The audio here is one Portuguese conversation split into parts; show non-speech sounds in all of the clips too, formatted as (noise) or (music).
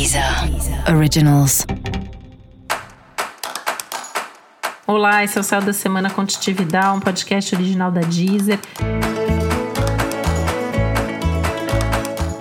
Deezer Originals. Olá, esse é o Céu da Semana Contitividade, um podcast original da Deezer.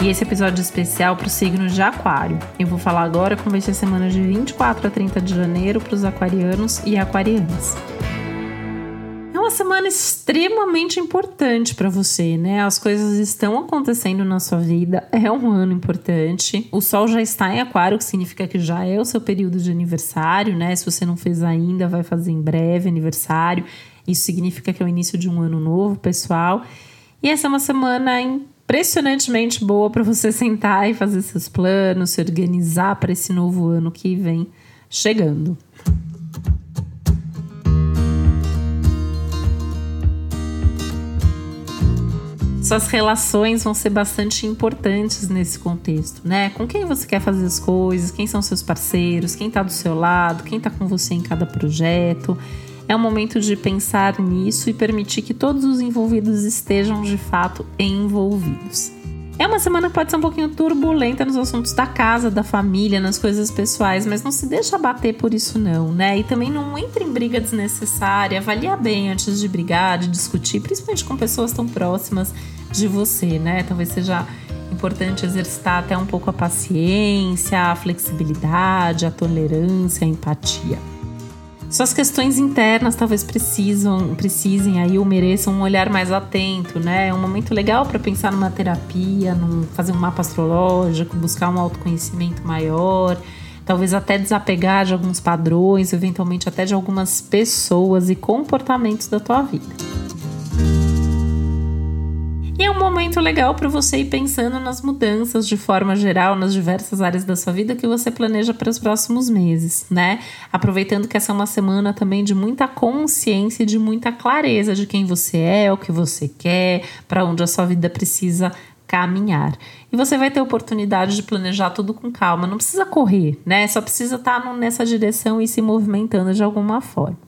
E esse episódio especial para o signo de Aquário. Eu vou falar agora como vai ser a semana de 24 a 30 de janeiro para os aquarianos e aquarianas uma semana extremamente importante para você, né? As coisas estão acontecendo na sua vida, é um ano importante. O sol já está em Aquário, que significa que já é o seu período de aniversário, né? Se você não fez ainda, vai fazer em breve aniversário. Isso significa que é o início de um ano novo, pessoal. E essa é uma semana impressionantemente boa para você (laughs) sentar e fazer seus planos, se organizar para esse novo ano que vem chegando. Suas relações vão ser bastante importantes nesse contexto, né? Com quem você quer fazer as coisas, quem são seus parceiros, quem tá do seu lado, quem tá com você em cada projeto. É um momento de pensar nisso e permitir que todos os envolvidos estejam de fato envolvidos. É uma semana que pode ser um pouquinho turbulenta nos assuntos da casa, da família, nas coisas pessoais, mas não se deixa bater por isso não, né? E também não entre em briga desnecessária, avalia bem antes de brigar, de discutir, principalmente com pessoas tão próximas de você, né? Talvez seja importante exercitar até um pouco a paciência, a flexibilidade, a tolerância, a empatia. Suas questões internas talvez precisam, precisem aí ou mereçam um olhar mais atento, né? É um momento legal para pensar numa terapia, num, fazer um mapa astrológico, buscar um autoconhecimento maior, talvez até desapegar de alguns padrões, eventualmente até de algumas pessoas e comportamentos da tua vida momento legal para você ir pensando nas mudanças de forma geral nas diversas áreas da sua vida que você planeja para os próximos meses, né? Aproveitando que essa é uma semana também de muita consciência e de muita clareza de quem você é, o que você quer, para onde a sua vida precisa caminhar. E você vai ter oportunidade de planejar tudo com calma, não precisa correr, né? Só precisa estar tá nessa direção e se movimentando de alguma forma.